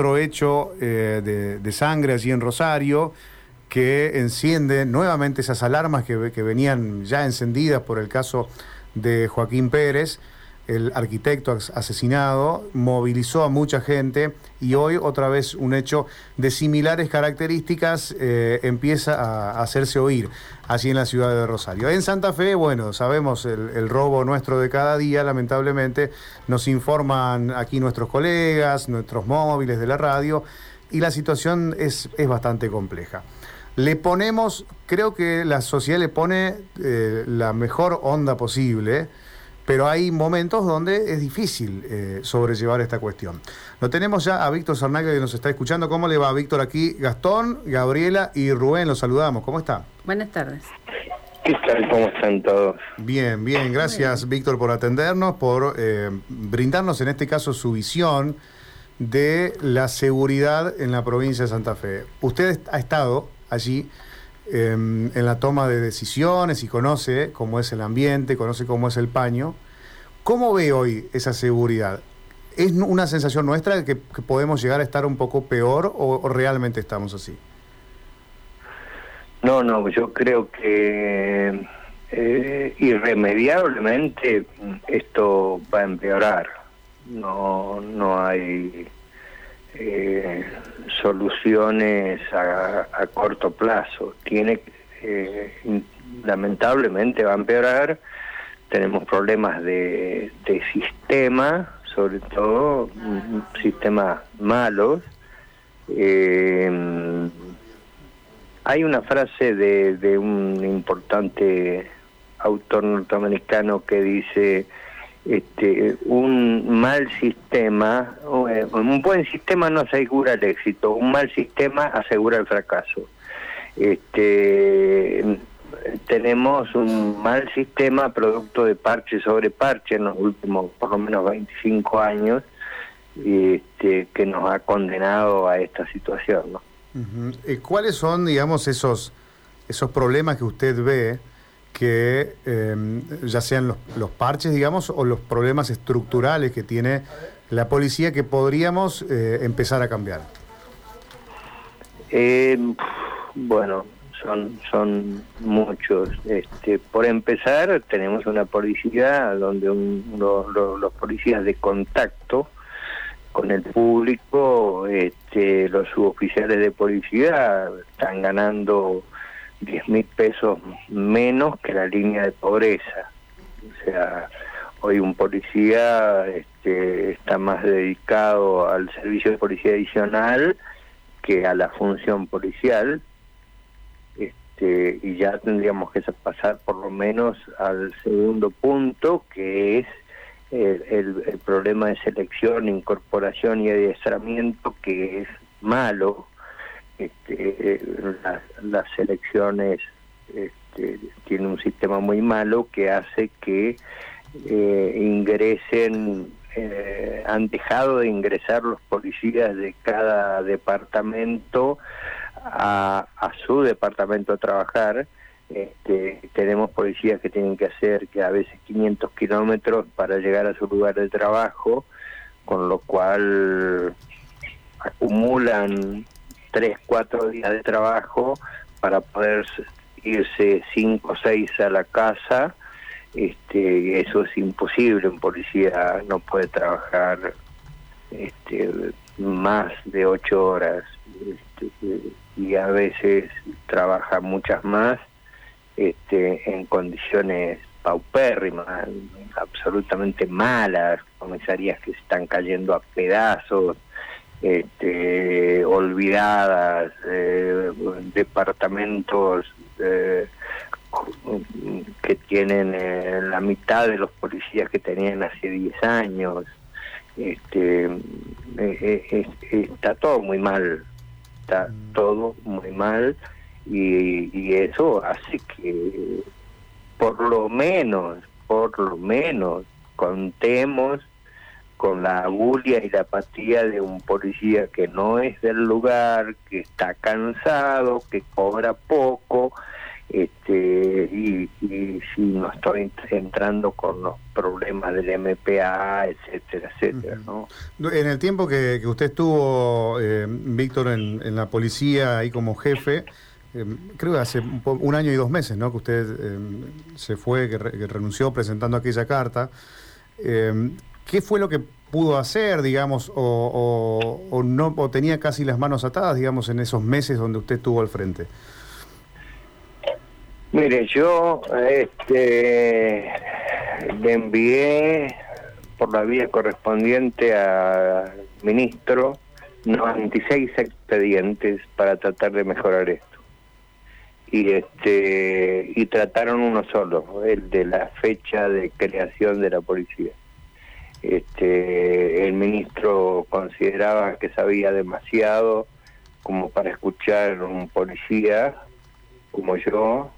otro hecho de, de, sangre allí en Rosario que enciende nuevamente esas alarmas que venían ya encendidas por el caso de Joaquín Pérez el arquitecto asesinado, movilizó a mucha gente y hoy otra vez un hecho de similares características eh, empieza a, hacerse oír allí en la ciudad de Rosario. En Santa Fe, bueno, sabemos el, robo nuestro de cada día, lamentablemente, nos informan aquí nuestros colegas, nuestros móviles de la radio y la situación es, es bastante compleja. Le ponemos, creo que la sociedad le pone eh, la mejor onda posible pero hay momentos donde es difícil eh, sobrellevar esta cuestión. Lo tenemos ya a Víctor Sarnaga que nos está escuchando. ¿Cómo le va, Víctor? Aquí Gastón, Gabriela y Rubén, los saludamos. ¿Cómo está? Buenas tardes. ¿Qué tal? ¿Cómo están todos? Bien, bien. Gracias, Víctor, por atendernos, por eh, brindarnos en este caso su visión de la seguridad en la provincia de Santa Fe. Usted ha estado allí Em, en la toma de decisiones y conoce cómo es el ambiente, conoce cómo es el paño. ¿Cómo ve hoy esa seguridad? ¿Es una sensación nuestra de que, podemos llegar a estar un poco peor o, realmente estamos así? No, no, yo creo que eh, irremediablemente esto va a empeorar. No, no hay eh, soluciones a, corto plazo. Tiene, eh, lamentablemente va a empeorar. Tenemos problemas de, sistema, sobre todo sistemas malos. Eh, hay una frase de un importante autor norteamericano que dice este, un mal sistema, eh, un buen sistema no asegura el éxito, un mal sistema asegura el fracaso. Este, tenemos un mal sistema producto de parche sobre parche en los últimos por lo menos 25 años este, que nos ha condenado a esta situación. Eh, ¿Cuáles son, digamos, esos, esos problemas que usted ve? Que em, ya sean los, los, parches, digamos, o los problemas estructurales que tiene la policía que podríamos eh, empezar a cambiar? Em, bueno, son, son muchos. Este, por empezar, tenemos una policía donde los policías de contacto con el público, este, los suboficiales de policía están ganando 10 mil pesos menos que la línea de pobreza. O sea, hoy un policía este, está más dedicado al servicio de policía adicional que a la función policial. Este, y ya tendríamos que pasar por lo menos al segundo punto, que es el, el problema de selección, incorporación y adiestramiento, que es malo este, las, elecciones este, tienen un sistema muy malo que hace que eh, ingresen, eh, han dejado de ingresar los policías de cada departamento a, su departamento a trabajar. Este, tenemos policías que tienen que hacer que a veces 500 kilómetros para llegar a su lugar de trabajo, con lo cual acumulan tres, cuatro días de trabajo para poder irse cinco o seis a la casa. Este, eso es imposible, un policía no puede trabajar este, más de ocho horas este, y a veces trabaja muchas más este, en condiciones paupérrimas, absolutamente malas, comisarías que se están cayendo a pedazos, este, olvidadas, eh, departamentos eh, que tienen eh, la mitad de los policías que tenían hace 10 años. Este, está todo muy mal, está mm. todo muy mal y, y eso hace que por lo menos, por lo menos contemos con la agulia y la apatía de un policía que no es del lugar, que está cansado, que cobra poco este y, y si no estoy entrando con los problemas del MPA, etcétera, etcétera. ¿no? En el tiempo que, usted estuvo, eh, Víctor, en, la policía ahí como jefe, eh, creo que hace un, año y dos meses, ¿no? Que usted eh, se fue, que, renunció presentando aquella carta. ¿Qué fue lo que pudo hacer, digamos, o, no o tenía casi las manos atadas, digamos, en esos meses donde usted estuvo al frente? Mire, yo este, le envié por la vía correspondiente al ministro 96 expedientes para tratar de mejorar esto. Y este y trataron uno solo, el de la fecha de creación de la policía. Este, el ministro consideraba que sabía demasiado como para escuchar un policía como yo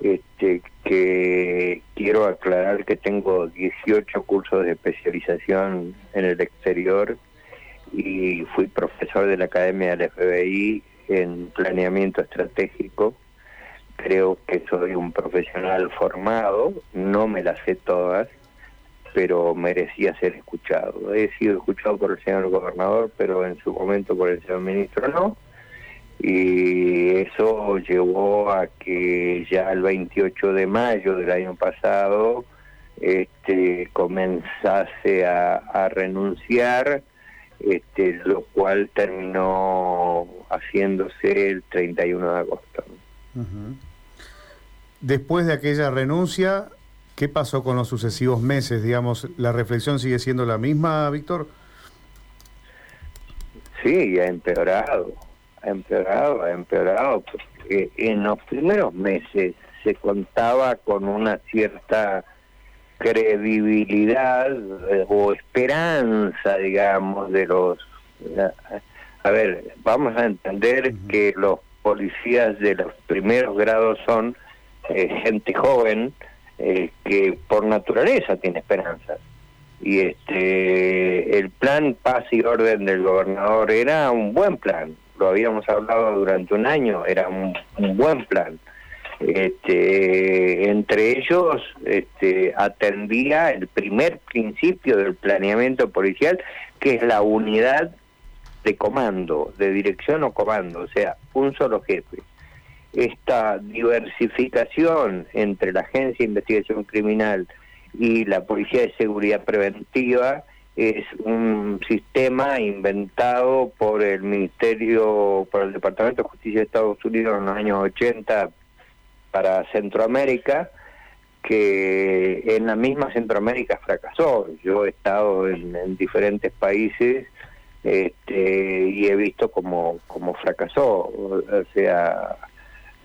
este, que quiero aclarar que tengo 18 cursos de especialización en el exterior y fui profesor de la Academia del FBI en planeamiento estratégico. Creo que soy un profesional formado, no me las sé todas, pero merecía ser escuchado. He sido escuchado por el señor gobernador, pero en su momento por el señor ministro no y eso llevó a que ya el 28 de mayo del año pasado este, comenzase a, renunciar, este, lo cual terminó haciéndose el 31 de agosto. Después de aquella renuncia, ¿qué pasó con los sucesivos meses? Digamos, ¿la reflexión sigue siendo la misma, Víctor? Sí, ha empeorado ha empeorado, ha empeorado, porque en los primeros meses se contaba con una cierta credibilidad eh, o esperanza, digamos, de los... A ver, vamos a entender que los policías de los primeros grados son eh, gente joven eh, que por naturaleza tiene esperanza. Y este el plan paz y orden del gobernador era un buen plan, lo habíamos hablado durante un año, era un, buen plan. Este, entre ellos este, atendía el primer principio del planeamiento policial, que es la unidad de comando, de dirección o comando, o sea, un solo jefe. Esta diversificación entre la Agencia de Investigación Criminal y la Policía de Seguridad Preventiva es un sistema inventado por el Ministerio, por el Departamento de Justicia de Estados Unidos en los años 80 para Centroamérica, que en la misma Centroamérica fracasó. Yo he estado en, diferentes países este, y he visto cómo, cómo fracasó. O sea,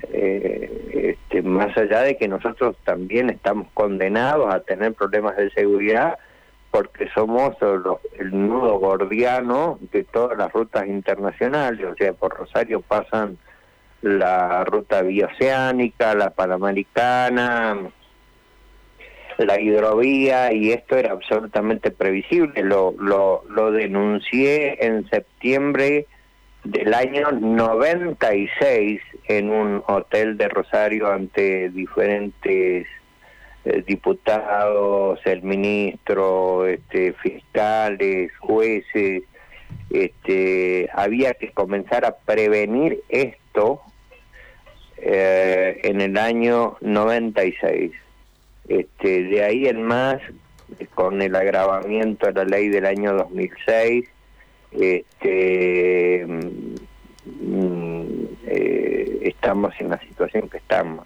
eh, este, más allá de que nosotros también estamos condenados a tener problemas de seguridad, porque somos el nudo gordiano de todas las rutas internacionales, o sea, por Rosario pasan la ruta bioceánica, la panamericana, la hidrovía, y esto era absolutamente previsible. Lo, lo, lo denuncié en septiembre del año 96 en un hotel de Rosario ante diferentes eh, diputados, el ministro, este, fiscales, jueces, este, había que comenzar a prevenir esto eh, en el año 96. Este, de ahí en más, con el agravamiento de la ley del año 2006, este, mm, eh, estamos en la situación que estamos.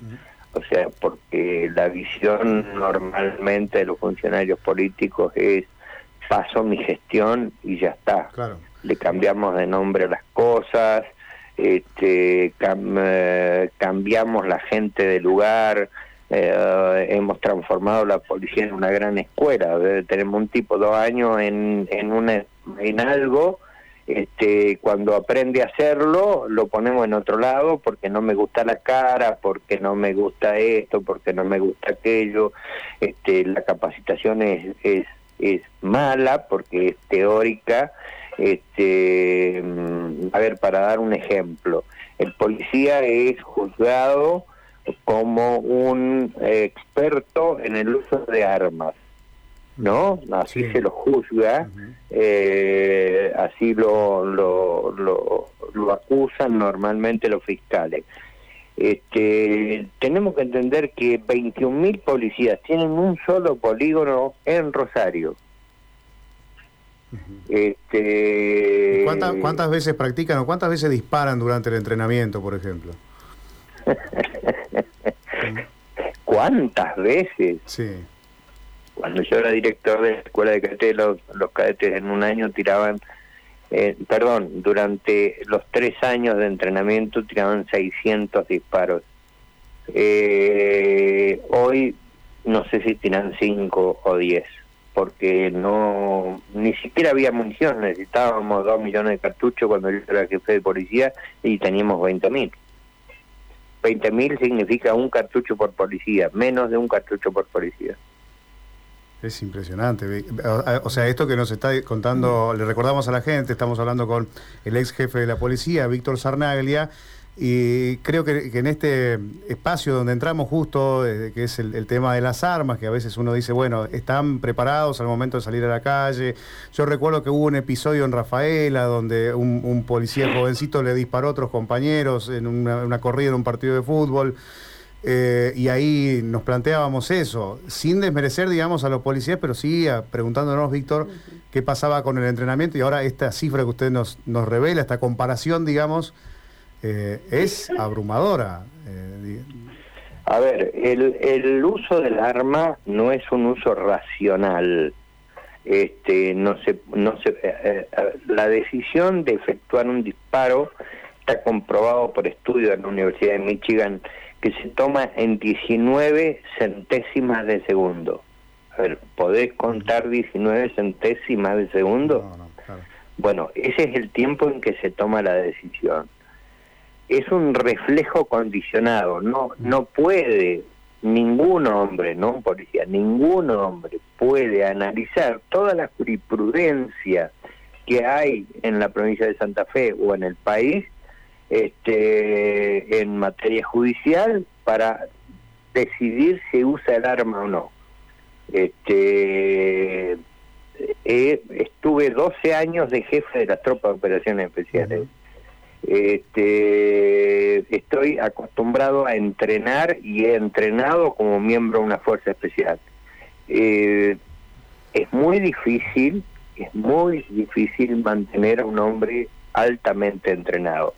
O sea, porque la visión normalmente de los funcionarios políticos es paso mi gestión y ya está. Le cambiamos de nombre a las cosas, este, eh, cambiamos la gente de lugar, eh, hemos transformado la policía en una gran escuela. tenemos un tipo dos años en, en, una, en algo este, cuando aprende a hacerlo, lo ponemos en otro lado porque no me gusta la cara, porque no me gusta esto, porque no me gusta aquello. Este, la capacitación es, es, mala porque es teórica. Este, mm, a ver, para dar un ejemplo, el policía es juzgado como un experto en el uso de armas. ¿No? Así se lo juzga, eh, así lo, lo, lo, acusan normalmente los fiscales. Este, tenemos que entender que 21.000 policías tienen un solo polígono en Rosario. este, ¿Cuántas, ¿Cuántas veces practican o cuántas veces disparan durante el entrenamiento, por ejemplo? ¿Cuántas veces? Sí. Cuando yo era director de la escuela de cadetes, los, cadetes en un año tiraban, eh, perdón, durante los tres años de entrenamiento tiraban 600 disparos. Eh, hoy no sé si tiran 5 o 10, porque no ni siquiera había munición, necesitábamos 2 millones de cartuchos cuando yo era jefe de policía y teníamos 20 mil. 20 mil significa un cartucho por policía, menos de un cartucho por policía. Es impresionante. O sea, esto que nos está contando, le recordamos a la gente, estamos hablando con el ex jefe de la policía, Víctor Sarnaglia, y creo que, en este espacio donde entramos justo, eh, que es el, tema de las armas, que a veces uno dice, bueno, están preparados al momento de salir a la calle. Yo recuerdo que hubo un episodio en Rafaela donde un, policía jovencito le disparó a otros compañeros en una, una corrida en un partido de fútbol. Eh, y ahí nos planteábamos eso, sin desmerecer, digamos, a los policías, pero sí preguntándonos, Víctor, qué pasaba con el entrenamiento y ahora esta cifra que usted nos, nos revela, esta comparación, digamos, eh, es abrumadora. Eh, a ver, el, el uso del arma no es un uso racional. Este, no se, no se, la decisión de efectuar un disparo está comprobado por estudios en la Universidad de Michigan que se toma en 19 centésimas de segundo. A ver, ¿podés contar 19 centésimas de segundo? Bueno, ese es el tiempo en que se toma la decisión. Es un reflejo condicionado, no, no puede ningún hombre, no un policía, ningún hombre puede analizar toda la jurisprudencia que hay en la provincia de Santa Fe o en el país este, en materia judicial para decidir si usa el arma o no. Este, eh, estuve 12 años de jefe de las tropas de operaciones especiales. Este, estoy acostumbrado a entrenar y he entrenado como miembro de una fuerza especial. Eh, es muy difícil, es muy difícil mantener a un hombre altamente entrenado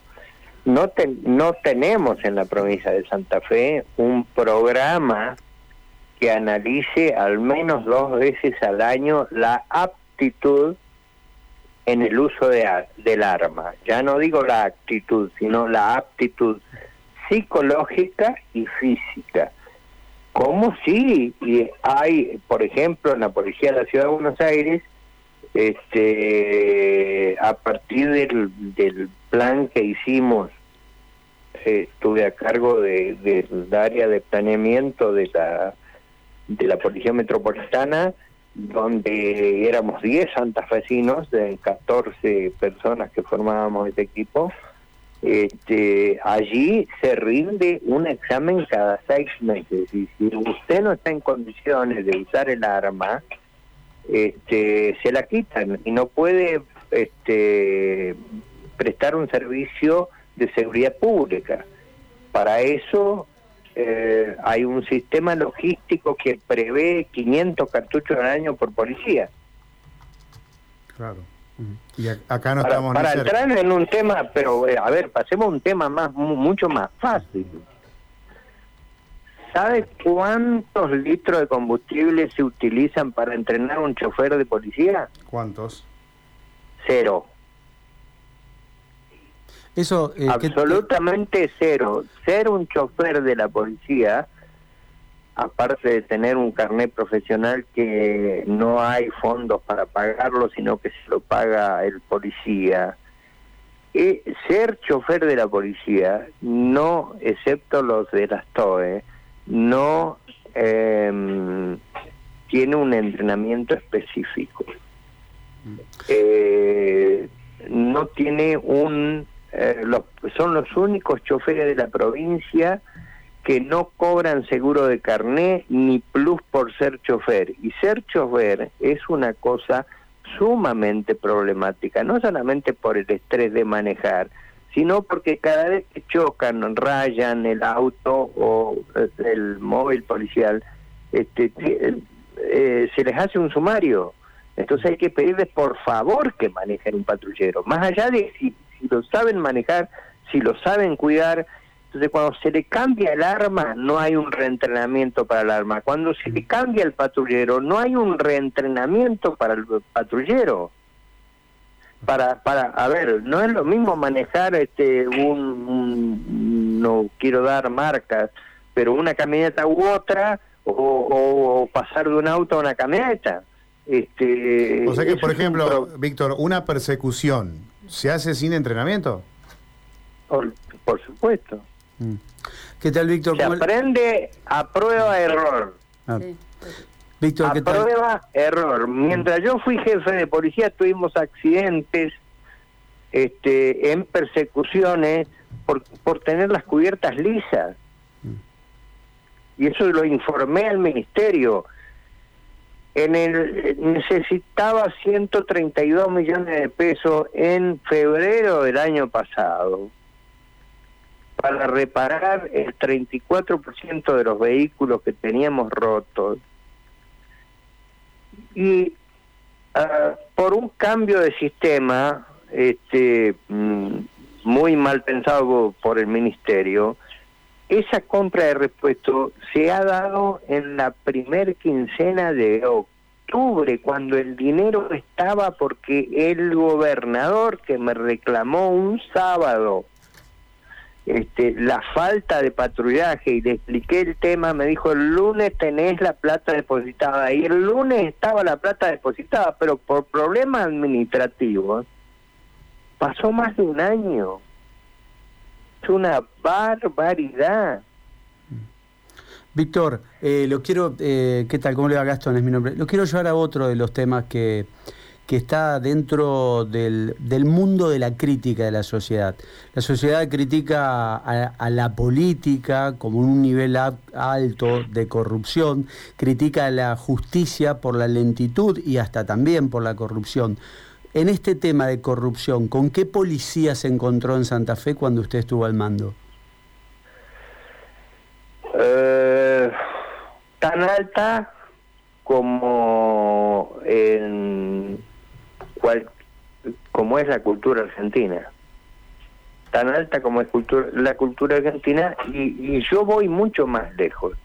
no, no tenemos en la provincia de Santa Fe un programa que analice al menos dos veces al año la aptitud en el uso de, del arma. Ya no digo la actitud, sino la aptitud psicológica y física. Como si hay, por ejemplo, en la Policía de la Ciudad de Buenos Aires, este, a partir del, del plan que hicimos, estuve a cargo del de, área de planeamiento de la, de la Policía Metropolitana, donde éramos 10 santafesinos de 14 personas que formábamos este equipo. Este, allí se rinde un examen cada seis meses y si usted no está en condiciones de usar el arma, este, se la quitan y no puede este, prestar un servicio de seguridad pública. Para eso eh, hay un sistema logístico que prevé 500 cartuchos al año por policía. Claro. Y acá no para, estamos para entrar en un tema, pero eh, a ver, pasemos a un tema más mucho más fácil. ¿Sabe cuántos litros de combustible se utilizan para entrenar a un chofer de policía? ¿Cuántos? Cero. Eso eh, absolutamente cero. Ser un chofer de la policía, aparte de tener un carnet profesional que no hay fondos para pagarlo, sino que se lo paga el policía. Eh, ser chofer de la policía, no, excepto los de las TOE, no em, tiene un entrenamiento específico. Mm. Eh, no tiene un... Eh, los, son los únicos choferes de la provincia que no cobran seguro de carné ni plus por ser chofer. Y ser chofer es una cosa sumamente problemática, no solamente por el estrés de manejar, sino porque cada vez que chocan, rayan el auto o eh, el móvil policial, este, eh, se les hace un sumario. Entonces hay que pedirles por favor que manejen un patrullero, más allá de si, si lo saben manejar, si lo saben cuidar. Entonces cuando se le cambia el arma, no hay un reentrenamiento para el arma. Cuando se le cambia el patrullero, no hay un reentrenamiento para el patrullero para para a ver no es lo mismo manejar este un, no quiero dar marcas pero una camioneta u otra o, pasar de un auto a una camioneta este o sea que por ejemplo Víctor una persecución se hace sin entrenamiento por, supuesto mm. qué tal Víctor se aprende a prueba error ah. A prueba, error. Mientras yo fui jefe de policía tuvimos accidentes este, en persecuciones por, por tener las cubiertas lisas. Y eso lo informé al ministerio. En el necesitaba 132 millones de pesos en febrero del año pasado para reparar el 34% de los vehículos que teníamos rotos. Y ah, por un cambio de sistema este mm, muy mal pensado por el ministerio esa compra de repuesto se ha dado en la primer quincena de octubre cuando el dinero estaba porque el gobernador que me reclamó un sábado este, la falta de patrullaje y le expliqué el tema, me dijo el lunes tenés la plata depositada y el lunes estaba la plata depositada, pero por problemas administrativos pasó más de un año. Es una barbaridad. Víctor, eh, lo quiero, eh, ¿qué tal? ¿Cómo le va Gastón? Es mi nombre. Lo quiero llevar a otro de los temas que que está dentro del, del, mundo de la crítica de la sociedad. La sociedad critica a, la política como un nivel alto de corrupción, critica a la justicia por la lentitud y hasta también por la corrupción. En este tema de corrupción, ¿con qué policía se encontró en Santa Fe cuando usted estuvo al mando? Eh, tan alta como en como es la cultura argentina, tan alta como es cultura, la cultura argentina, y, yo voy mucho más lejos,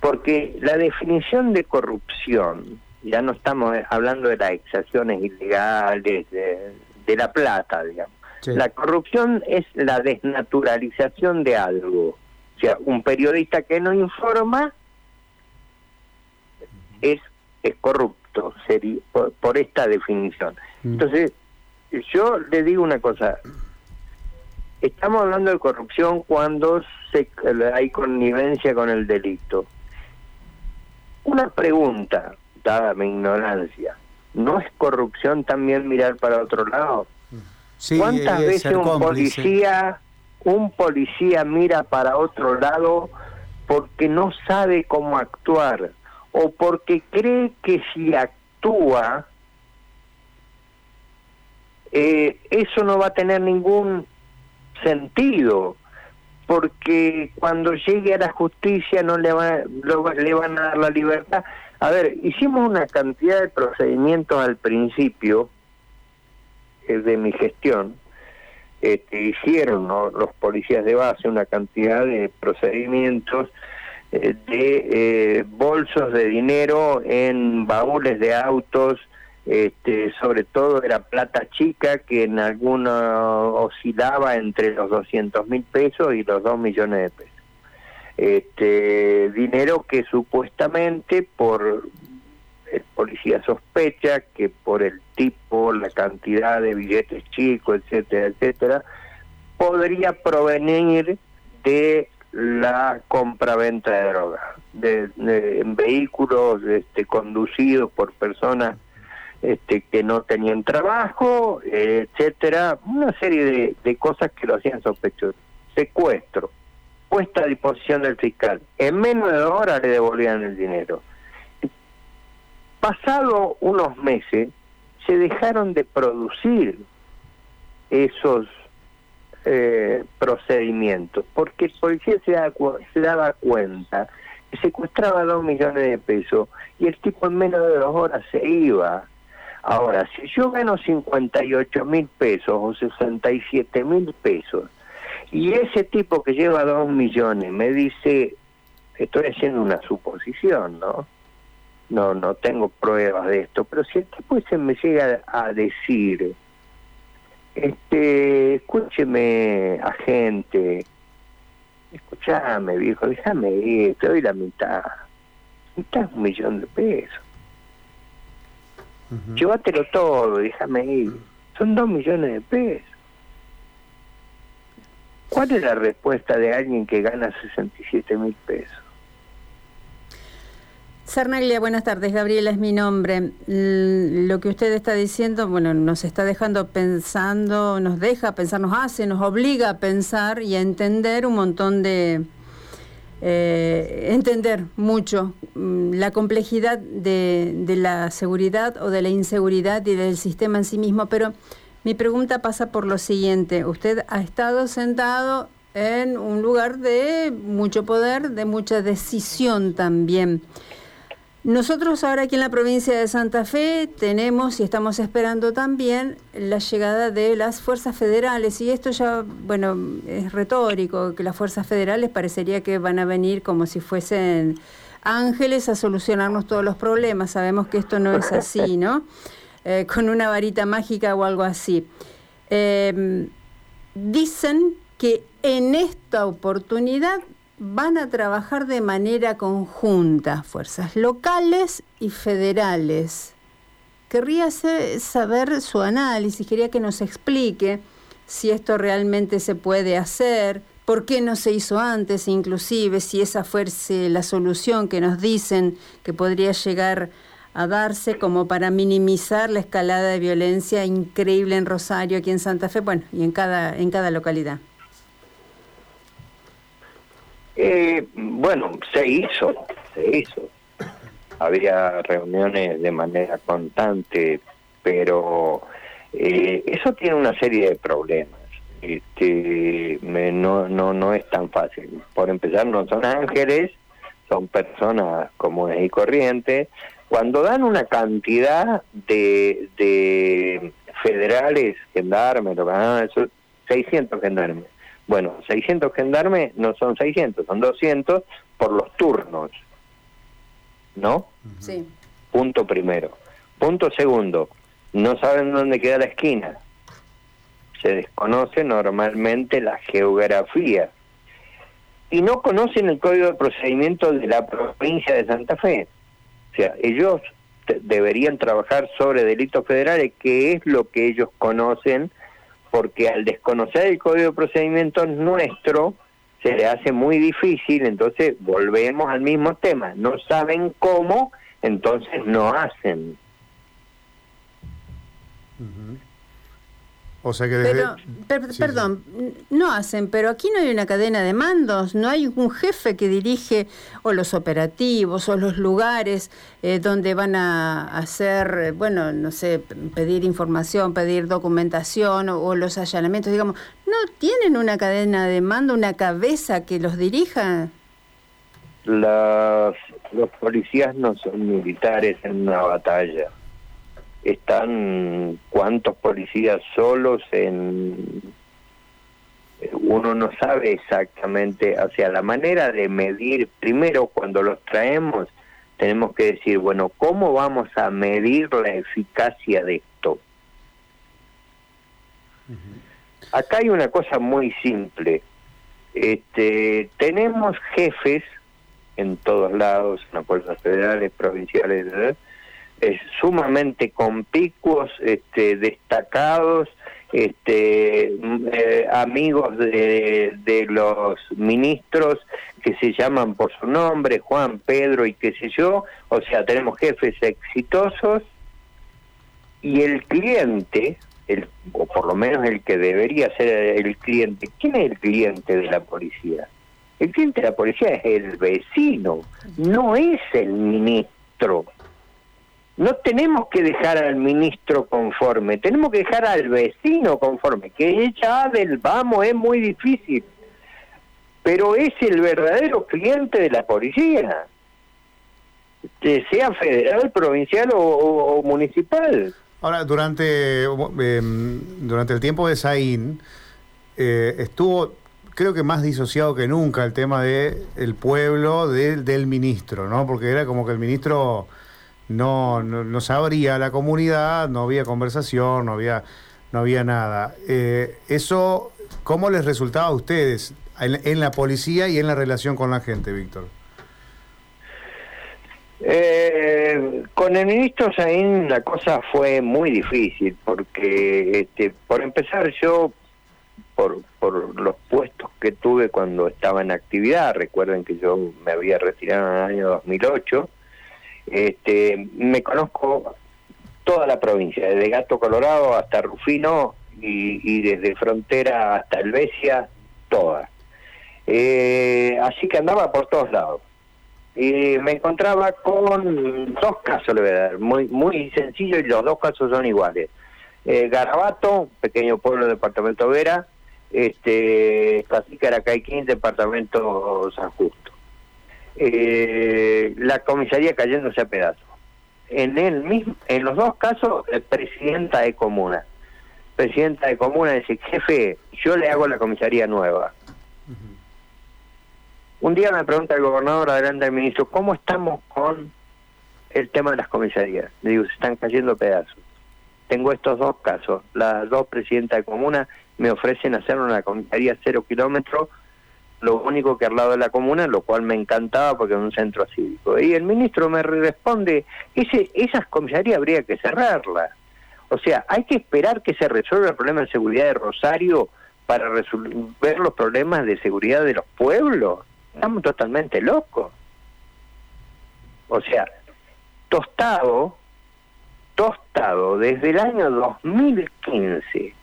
porque la definición de corrupción, ya no estamos hablando de las exacciones ilegales, de, la plata, digamos. La corrupción es la desnaturalización de algo. O sea, un periodista que no informa es, es corrupto sería, por, esta definición. Mm. Entonces, yo le digo una cosa. Estamos hablando de corrupción cuando se, hay connivencia con el delito. Una pregunta, mi ignorancia, ¿no es corrupción también mirar para otro lado? ¿Cuántas veces un policía, un policía mira para otro lado porque no sabe cómo actuar? o porque cree que si actúa, eh, eso no va a tener ningún sentido, porque cuando llegue a la justicia no le, va, le van a dar la libertad. A ver, hicimos una cantidad de procedimientos al principio eh, de mi gestión, este, hicieron los policías de base una cantidad de procedimientos de eh, bolsos de dinero en baúles de autos, este, sobre todo era plata chica que en alguna oscilaba entre los 200 mil pesos y los 2 millones de pesos. Este, dinero que supuestamente por el policía sospecha que por el tipo, la cantidad de billetes chicos, etcétera, etcétera, podría provenir de la compra-venta de drogas, de, vehículos este, conducidos por personas este, que no tenían trabajo, etcétera, una serie de, cosas que lo hacían sospechoso. Secuestro, puesta a disposición del fiscal. En menos de dos horas le devolvían el dinero. Pasado unos meses, se dejaron de producir esos eh, procedimientos, porque el policía se, se daba cuenta que secuestraba dos millones de pesos y el tipo en menos de dos horas se iba. Ahora, si yo gano 58 mil pesos o 67 mil pesos y ese tipo que lleva dos millones me dice, estoy haciendo una suposición, ¿no? No, no tengo pruebas de esto, pero si el tipo ese me llega a decir, este, escúcheme, agente, escúchame, viejo, déjame ir, te doy la mitad. Mitad un millón de pesos. Llévatelo todo, déjame ir. Son dos millones de pesos. ¿Cuál es la respuesta de alguien que gana 67 mil pesos? Sarnaglia, buenas tardes. Gabriela es mi nombre. Lo que usted está diciendo, bueno, nos está dejando pensando, nos deja pensar, nos hace, nos obliga a pensar y a entender un montón de, eh, entender mucho mm, la complejidad de, de, la seguridad o de la inseguridad y del sistema en sí mismo. Pero mi pregunta pasa por lo siguiente. Usted ha estado sentado en un lugar de mucho poder, de mucha decisión también. Nosotros ahora aquí en la provincia de Santa Fe tenemos y estamos esperando también la llegada de las fuerzas federales y esto ya, bueno, es retórico, que las fuerzas federales parecería que van a venir como si fuesen ángeles a solucionarnos todos los problemas. Sabemos que esto no es así, ¿no? Eh, con una varita mágica o algo así. Eh, dicen que en esta oportunidad van a trabajar de manera conjunta, fuerzas locales y federales. Querría saber su análisis, quería que nos explique si esto realmente se puede hacer, por qué no se hizo antes, inclusive si esa fuese la solución que nos dicen que podría llegar a darse como para minimizar la escalada de violencia increíble en Rosario, aquí en Santa Fe, bueno, y en cada, en cada localidad. Eh, bueno, se hizo, se hizo. Había reuniones de manera constante, pero eh, eso tiene una serie de problemas. Este, no, no, no es tan fácil. Por empezar, no son ángeles, son personas comunes y corrientes. Cuando dan una cantidad de, de federales, gendarmes, que 600 gendarmes, bueno, 600 gendarmes no son 600, son 200 por los turnos. ¿No? Sí. Punto primero. Punto segundo, no saben dónde queda la esquina. Se desconoce normalmente la geografía. Y no conocen el código de procedimiento de la provincia de Santa Fe. O sea, ellos deberían trabajar sobre delitos federales, que es lo que ellos conocen porque al desconocer el código de procedimientos nuestro, se le hace muy difícil, entonces volvemos al mismo tema, no saben cómo, entonces no hacen. O sea que Pero, perdón, no hacen, pero aquí no hay una cadena de mandos, no hay un jefe que dirige o los operativos o los lugares eh, donde van a hacer, bueno, no sé, pedir información, pedir documentación o, los allanamientos, digamos, ¿no tienen una cadena de mando, una cabeza que los dirija? los policías no son militares en una batalla están cuántos policías solos en uno no sabe exactamente, o sea, la manera de medir, primero cuando los traemos, tenemos que decir, bueno, ¿cómo vamos a medir la eficacia de esto? Acá hay una cosa muy simple. Este, tenemos jefes en todos lados, en las fuerzas federales, provinciales, sumamente conspicuos, este, destacados, este, eh, amigos de, de, los ministros que se llaman por su nombre, Juan, Pedro y qué sé yo, o sea, tenemos jefes exitosos y el cliente, el, o por lo menos el que debería ser el cliente, ¿quién es el cliente de la policía? El cliente de la policía es el vecino, no es el ministro. No tenemos que dejar al ministro conforme, tenemos que dejar al vecino conforme, que ya del vamos es muy difícil, pero es el verdadero cliente de la policía, que sea federal, provincial o, municipal. Ahora, durante, em, durante el tiempo de Saín, eh, estuvo creo que más disociado que nunca el tema de el pueblo del ministro, ¿no? Porque era como que el ministro no, no, se abría a la comunidad, no había conversación, no había, no había nada. Eh, eso, ¿cómo les resultaba a ustedes en, la policía y en la relación con la gente, Víctor? Eh, con el ministro Saín la cosa fue muy difícil porque, este, por empezar, yo por, por los puestos que tuve cuando estaba en actividad, recuerden que yo me había retirado en el año 2008, este, me conozco toda la provincia, desde Gato Colorado hasta Rufino y, desde Frontera hasta Helvecia, toda. Eh, así que andaba por todos lados. Y me encontraba con dos casos, le voy a dar, muy, muy sencillo y los dos casos son iguales. Eh, Garabato, pequeño pueblo departamento Vera, este, Cacique Aracaiquín, departamento San Justo eh, la comisaría cayéndose a pedazos. En el mismo, en los dos casos, presidenta de comuna. Presidenta de comuna dice, jefe, yo le hago la comisaría nueva. Un día me pregunta el gobernador, adelante del ministro, ¿cómo estamos con el tema de las comisarías? Le digo, se están cayendo pedazos. Tengo estos dos casos. Las dos presidentas de comuna me ofrecen hacer una comisaría cero kilómetros lo único que al lado de la comuna, lo cual me encantaba porque es un centro cívico. Y el ministro me responde, ese, esas comisarías habría que cerrarlas. O sea, hay que esperar que se resuelva el problema de seguridad de Rosario para resolver los problemas de seguridad de los pueblos. Estamos totalmente locos. O sea, Tostado, Tostado, desde el año 2015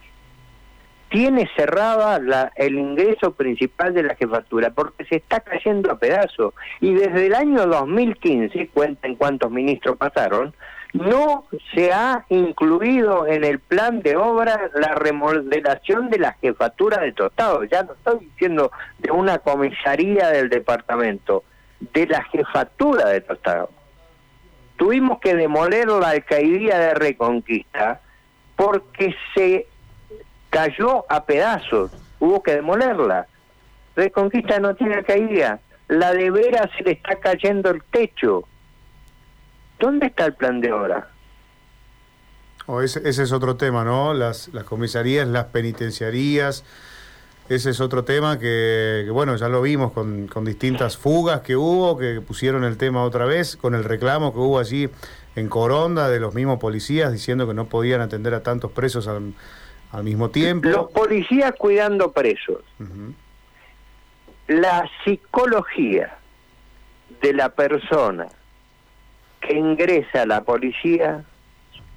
tiene cerrada la, el ingreso principal de la jefatura porque se está cayendo a pedazos. Y desde el año 2015, cuenten cuántos ministros pasaron, no se ha incluido en el plan de obra la remodelación de la jefatura de Tostado. Ya no estoy diciendo de una comisaría del departamento, de la jefatura de Tostado. Tuvimos que demoler la alcaldía de Reconquista porque se cayó a pedazos, hubo que demolerla. Reconquista no tiene caída, la de veras se le está cayendo el techo. ¿Dónde está el plan de obra? Oh, ese, es otro tema, ¿no? Las, las comisarías, las penitenciarías, ese es otro tema que, bueno, ya lo vimos con, con, distintas fugas que hubo, que pusieron el tema otra vez, con el reclamo que hubo allí en Coronda de los mismos policías diciendo que no podían atender a tantos presos al, al mismo tiempo. Los policías cuidando presos. La psicología de la persona que ingresa a la policía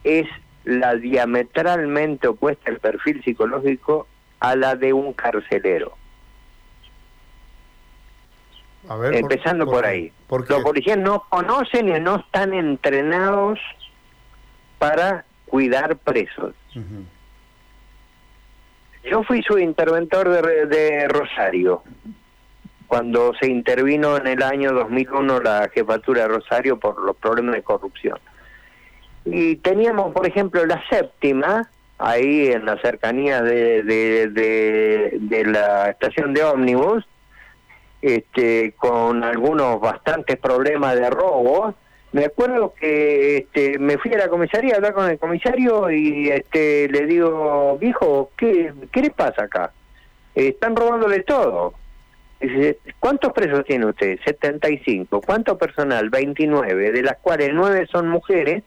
es la diametralmente opuesta al perfil psicológico a la de un carcelero. Empezando por, ahí. Los policías no conocen y no están entrenados para cuidar presos. Yo fui su interventor de, Rosario, cuando se intervino en el año 2001 la jefatura de Rosario por los problemas de corrupción. Y teníamos, por ejemplo, la séptima, ahí en la cercanía de, de, la estación de ómnibus, este, con algunos bastantes problemas de robos, me acuerdo que este, me fui a la comisaría a hablar con el comisario y este, le digo, viejo, ¿qué, qué le pasa acá? están robándole todo. Dice, ¿cuántos presos tiene usted? 75. ¿Cuánto personal? 29, de las cuales 9 son mujeres,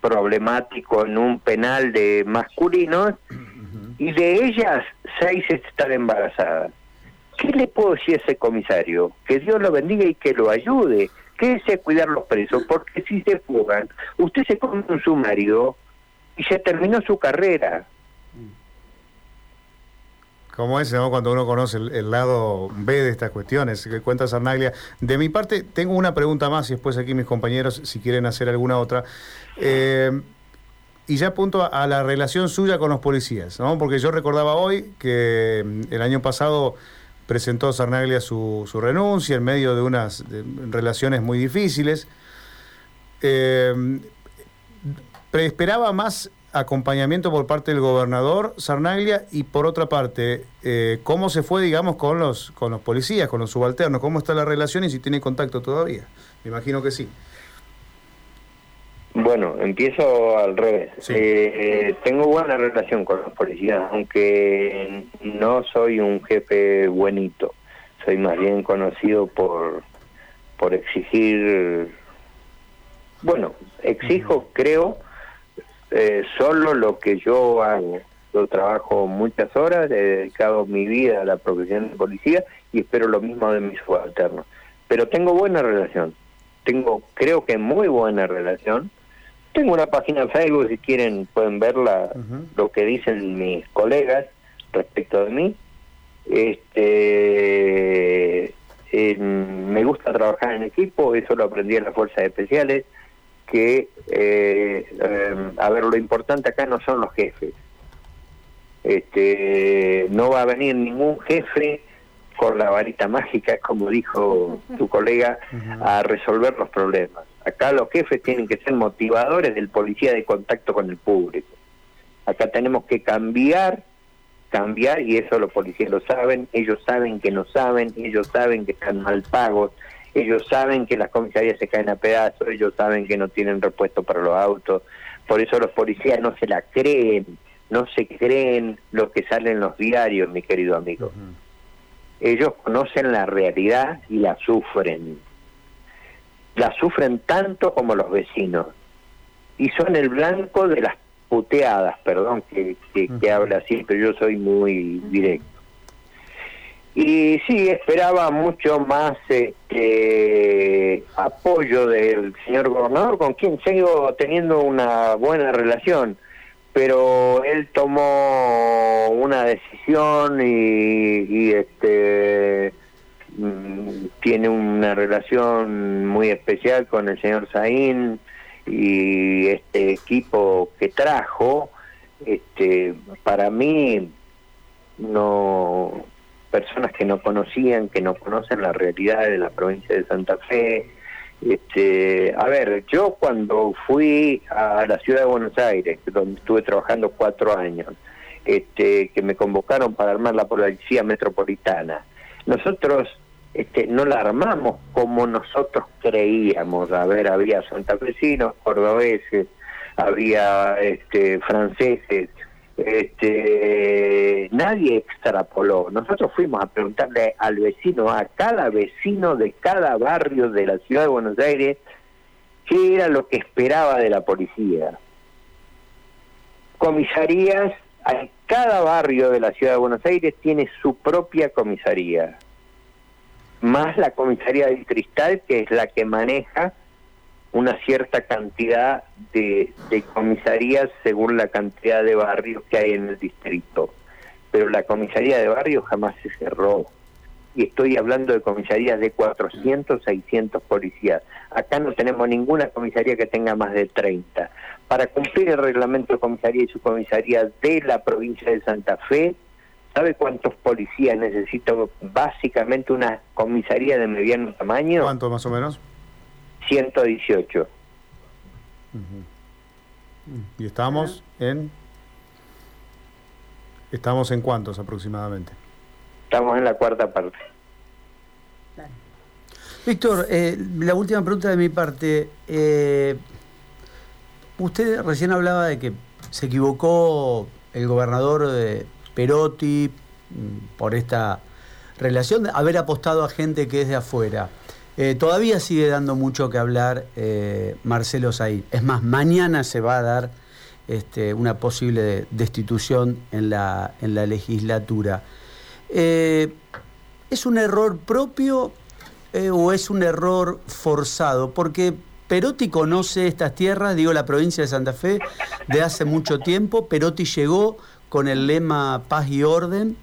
problemático en un penal de masculinos, y de ellas 6 están embarazadas. ¿Qué le puedo decir a ese comisario? Que Dios lo bendiga y que lo ayude es cuidar los presos, porque si se fugan, usted se come un sumario y se terminó su carrera. Como es, cuando uno conoce el, lado B de estas cuestiones, que cuenta Sarnaglia. De mi parte, tengo una pregunta más y después aquí mis compañeros, si quieren hacer alguna otra. Eh, y ya apunto a, la relación suya con los policías, ¿no? porque yo recordaba hoy que mm, el año pasado presentó Sarnaglia su, su renuncia en medio de unas relaciones muy difíciles. Eh, esperaba más acompañamiento por parte del gobernador Sarnaglia y por otra parte, eh, ¿cómo se fue, digamos, con los, con los policías, con los subalternos? ¿Cómo está la relación y si tiene contacto todavía? Me imagino que sí. Bueno, empiezo al revés. Eh, tengo buena relación con los policías, aunque no soy un jefe buenito. Soy más bien conocido por, por exigir, bueno, exijo, creo, eh, solo lo que yo hago. Yo trabajo muchas horas, he dedicado mi vida a la profesión de policía y espero lo mismo de mis subalternos. Pero tengo buena relación, tengo creo que muy buena relación. Tengo una página en Facebook, si quieren pueden verla, lo que dicen mis colegas respecto de mí. Este, me gusta trabajar en equipo, eso lo aprendí en las fuerzas especiales que, eh, em, a ver, lo importante acá no son los jefes. Este, no va a venir ningún jefe con la varita mágica, como dijo tu colega, a resolver los problemas. Acá los jefes tienen que ser motivadores del policía de contacto con el público. Acá tenemos que cambiar, cambiar, y eso los policías lo saben, ellos saben que no saben, ellos saben que están mal pagos, ellos saben que las comisarías se caen a pedazos, ellos saben que no tienen repuesto para los autos, por eso los policías no se la creen, no se creen lo que sale en los diarios, mi querido amigo. Ellos conocen la realidad y la sufren. La sufren tanto como los vecinos. Y son el blanco de las puteadas, perdón que, que, que habla así, pero yo soy muy directo. Y sí, esperaba mucho más este, apoyo del señor gobernador, con quien sigo teniendo una buena relación, pero él tomó una decisión y, este mm, tiene una relación muy especial con el señor Saín y este equipo que trajo, este, para mí no personas que no conocían, que no conocen la realidad de la provincia de Santa Fe. Este, a ver, yo cuando fui a la ciudad de Buenos Aires, donde estuve trabajando cuatro años, este, que me convocaron para armar la policía metropolitana, nosotros este, no la armamos como nosotros creíamos. A ver, había santafesinos, cordobeses, había este, franceses, este, nadie extrapoló. Nosotros fuimos a preguntarle al vecino, a cada vecino de cada barrio de la ciudad de Buenos Aires, qué era lo que esperaba de la policía. Comisarías, cada barrio de la ciudad de Buenos Aires tiene su propia comisaría, más la comisaría del Cristal, que es la que maneja una cierta cantidad de, comisarías según la cantidad de barrios que hay en el distrito. Pero la comisaría de barrios jamás se cerró. Y estoy hablando de comisarías de 400, 600 policías. Acá no tenemos ninguna comisaría que tenga más de 30. Para cumplir el reglamento de comisaría y su comisaría de la provincia de Santa Fe, ¿sabe cuántos policías necesita básicamente una comisaría de mediano tamaño? ¿Cuánto más o menos? 118. ¿Y estamos en...? ¿Estamos en cuántos aproximadamente? Estamos en la cuarta parte. Víctor, eh, la última pregunta de mi parte. Eh, usted recién hablaba de que se equivocó el gobernador de Perotti mm, por esta relación haber apostado a gente que es de afuera. Eh, todavía sigue dando mucho que hablar eh, Marcelo Said. Es más, mañana se va a dar este, una posible destitución en la, en la legislatura. Eh, ¿Es un error propio o es un error forzado? Porque Perotti conoce estas tierras, digo la provincia de Santa Fe, de hace mucho tiempo. Perotti llegó con el lema paz y orden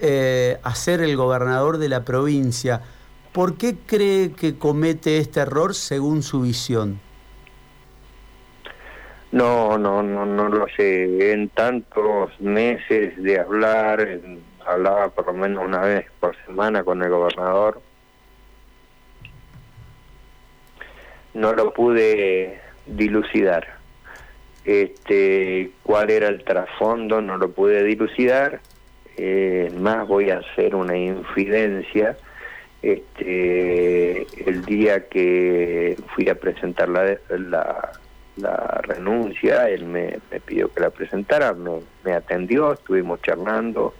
eh, a ser el gobernador de la provincia. ¿Por qué cree que comete este error según su visión? No, no, no, no lo sé. En tantos meses de hablar, hablaba por lo menos una vez por semana con el gobernador, no lo pude dilucidar. Este, cuál era el trasfondo, no lo pude dilucidar. Eh, más voy a hacer una infidencia. Este, el día que fui a presentar la, la, renuncia, él me, pidió que la presentara, me, me atendió, estuvimos charlando.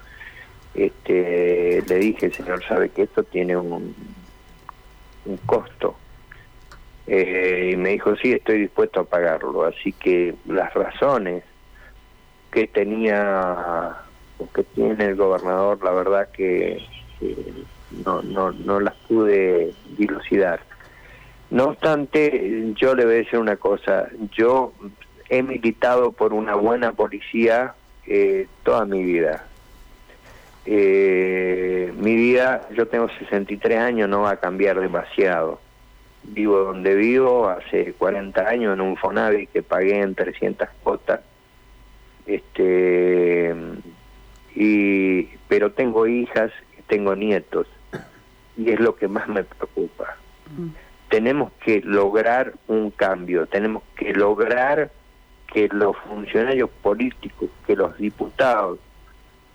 Este, le dije, señor, sabe que esto tiene un, un costo eh, y me dijo, sí, estoy dispuesto a pagarlo. Así que las razones que tenía o que tiene el gobernador, la verdad que no, no, no las pude dilucidar. No obstante, yo le voy a decir una cosa, yo he militado por una buena policía eh, toda mi vida. Eh, mi vida, yo tengo 63 años, no va a cambiar demasiado vivo donde vivo, hace 40 años en un Fonavi que pagué en 300 cuotas. Este, y, pero tengo hijas tengo nietos, y es lo que más me preocupa. Mm. Tenemos que lograr un cambio, tenemos que lograr que los funcionarios políticos, que los diputados,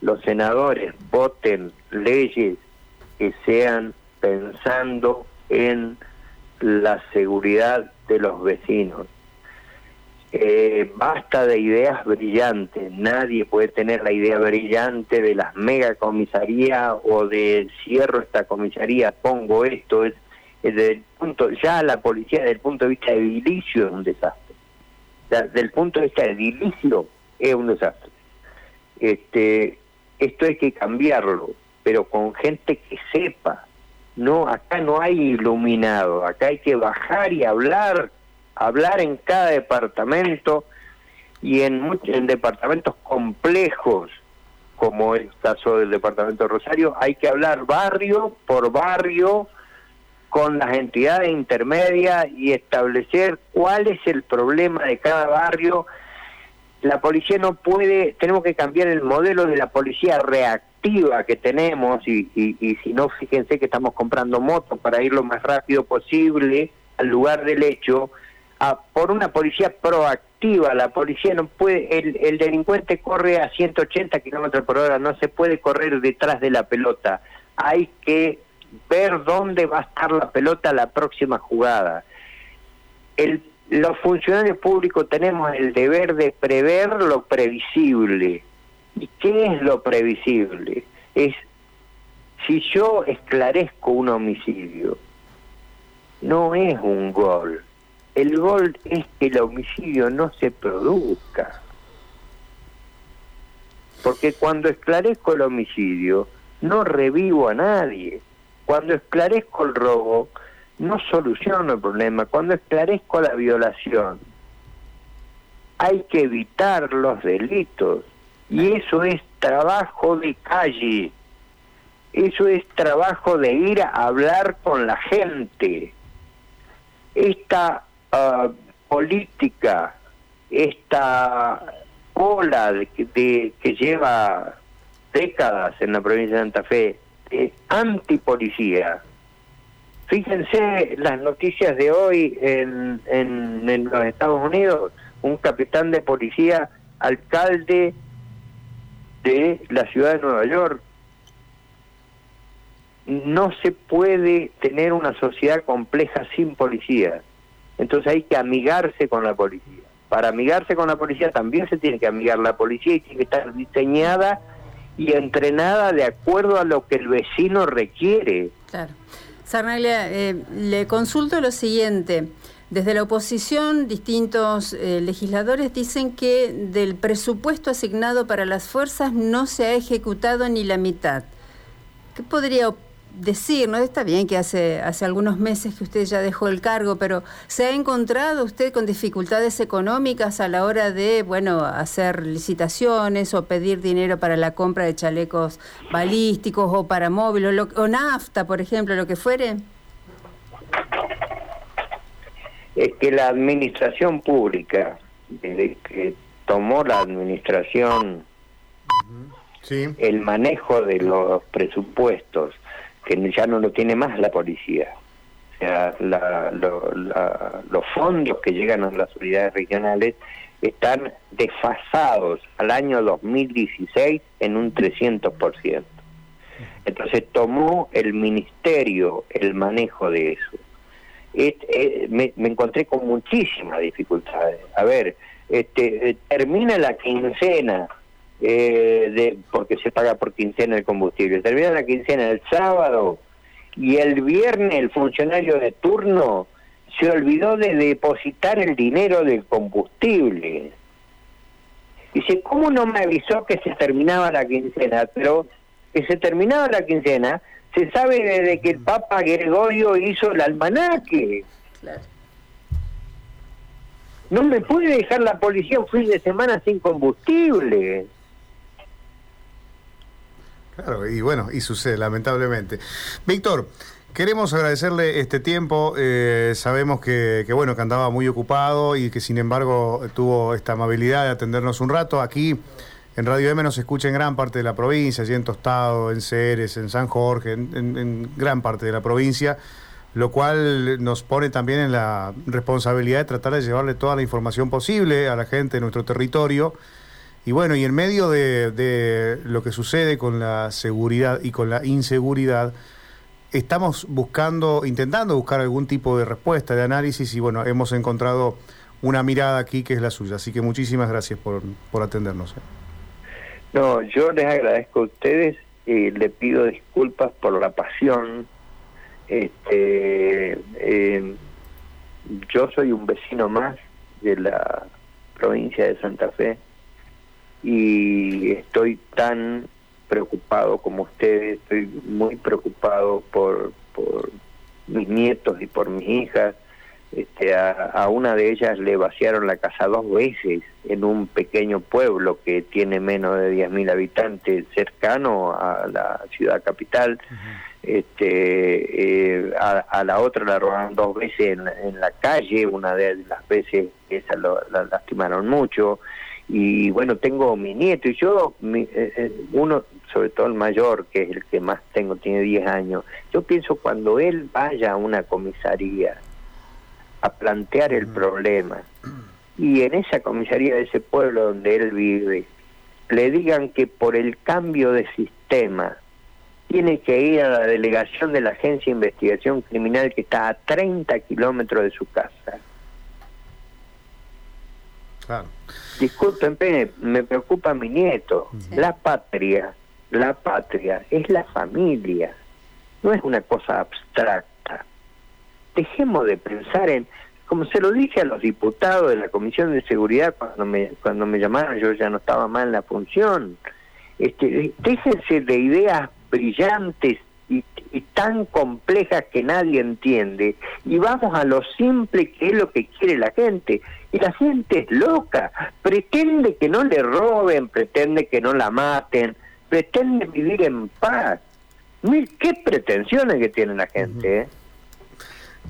los senadores voten leyes que sean pensando en la seguridad de los vecinos. Eh, basta de ideas brillantes, nadie puede tener la idea brillante de las megacomisarías o de cierro esta comisaría, pongo esto, es, desde el punto, ya la policía desde el punto de vista edilicio es un desastre. desde el punto de vista edilicio es un desastre. Este, esto hay que cambiarlo, pero con gente que sepa, no, acá no hay iluminado, acá hay que bajar y hablar, hablar en cada departamento y en, en departamentos complejos, como el caso del departamento de Rosario, hay que hablar barrio por barrio con las entidades intermedias y establecer cuál es el problema de cada barrio. La policía no puede, tenemos que cambiar el modelo de la policía reactiva que tenemos y, y, si no, fíjense que estamos comprando motos para ir lo más rápido posible al lugar del hecho, a, por una policía proactiva. La policía no puede, el, el delincuente corre a 180 kilómetros por hora, no se puede correr detrás de la pelota. Hay que ver dónde va a estar la pelota la próxima jugada. El, los funcionarios públicos tenemos el deber de prever lo previsible ¿Y qué es lo previsible? Es si yo esclarezco un homicidio, no es un gol. El gol es que el homicidio no se produzca. Porque cuando esclarezco el homicidio, no revivo a nadie. Cuando esclarezco el robo, no soluciono el problema. Cuando esclarezco la violación, hay que evitar los delitos. Y eso es trabajo de calle, eso es trabajo de ir a hablar con la gente. Esta ah, política, esta ola de, que lleva décadas en la provincia de Santa Fe, antipolicía. Fíjense las noticias de hoy en, en, en los Estados Unidos, un capitán de policía, alcalde de la ciudad de Nueva York. No se puede tener una sociedad compleja sin policía. Entonces hay que amigarse con la policía. Para amigarse con la policía también se tiene que amigar la policía y tiene que estar diseñada y entrenada de acuerdo a lo que el vecino requiere. Claro. Sarnaglia, eh, le consulto lo siguiente. Desde la oposición, distintos eh, legisladores dicen que del presupuesto asignado para las fuerzas no se ha ejecutado ni la mitad. ¿Qué podría decir, ¿no? Está bien que hace, hace algunos meses que usted ya dejó el cargo, pero ¿se ha encontrado usted con dificultades económicas a la hora de, bueno, hacer licitaciones o pedir dinero para la compra de chalecos balísticos o para móviles o, nafta, por ejemplo, lo que fuere? Es que la administración pública, desde que tomó la administración el manejo de los presupuestos que ya no lo tiene más la policía. O sea, los fondos que llegan a las unidades regionales están desfasados al año 2016 en un 300%. Entonces tomó el ministerio el manejo de eso. Eh, me, encontré con muchísimas dificultades. A ver, este, eh, termina la quincena eh, de, porque se paga por quincena el combustible. Termina la quincena el sábado y el viernes el funcionario de turno se olvidó de depositar el dinero del combustible. Dice, ¿cómo no me avisó que se terminaba la quincena? Pero que se terminaba la quincena se sabe desde que el Papa Gregorio hizo el almanaque. No me puede dejar la policía un fin de semana sin combustible. Claro, y bueno, y sucede, lamentablemente. Víctor, queremos agradecerle este tiempo. Eh, sabemos que, bueno, que andaba muy ocupado y que sin embargo tuvo esta amabilidad de atendernos un rato. Aquí en Radio M nos escucha en gran parte de la provincia, allí en Tostado, en Ceres, en San Jorge, en gran parte de la provincia lo cual nos pone también en la responsabilidad de tratar de llevarle toda la información posible a la gente de nuestro territorio y bueno, y en medio de, lo que sucede con la seguridad y con la inseguridad, estamos buscando, intentando buscar algún tipo de respuesta, de análisis, y bueno, hemos encontrado una mirada aquí que es la suya. Así que muchísimas gracias por, por atendernos. ¿Eh? No, yo les agradezco a ustedes y le pido disculpas por la pasión. Este, eh, yo soy un vecino más de la provincia de Santa Fe y estoy tan preocupado como ustedes, estoy muy preocupado por, por mis nietos y por mis hijas. Este, a, una de ellas le vaciaron la casa dos veces en un pequeño pueblo que tiene menos de 10.000 habitantes cercano a la ciudad capital. este, eh, a, la otra la robaron dos veces en, la calle, una de las veces esa lo, la lastimaron mucho y bueno, tengo mi nieto y yo, mi, eh, eh, uno, sobre todo el mayor, que es el que más tengo, tiene 10 años, yo pienso cuando él vaya a una comisaría a plantear el problema y en esa comisaría de ese pueblo donde él vive, le digan que por el cambio de sistema tiene que ir a la delegación de la Agencia de Investigación Criminal que está a 30 kilómetros de su casa. Claro. Disculpen, me preocupa mi nieto. La patria, la patria es la familia, no es una cosa abstracta. Dejemos de pensar en, como se lo dije a los diputados de la Comisión de Seguridad cuando me, cuando me llamaron, yo ya no estaba mal en la función. Este, déjense de ideas brillantes y, tan complejas que nadie entiende y vamos a lo simple que es lo que quiere la gente. Y la gente es loca, pretende que no le roben, pretende que no la maten, pretende vivir en paz. ¿Qué pretensiones que tiene la gente? Eh?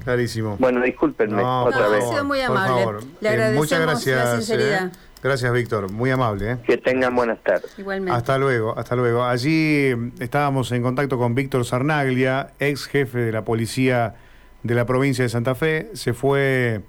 Clarísimo. Bueno, discúlpenme otra vez. Ha sido muy amable. Le eh, agradecemos muchas gracias, la sinceridad. Eh. Gracias, Víctor. Muy amable. ¿eh? Que tengan buenas tardes. Igualmente. Hasta luego, hasta luego. Allí estábamos en contacto con Víctor Sarnaglia, ex jefe de la policía de la provincia de Santa Fe. Se fue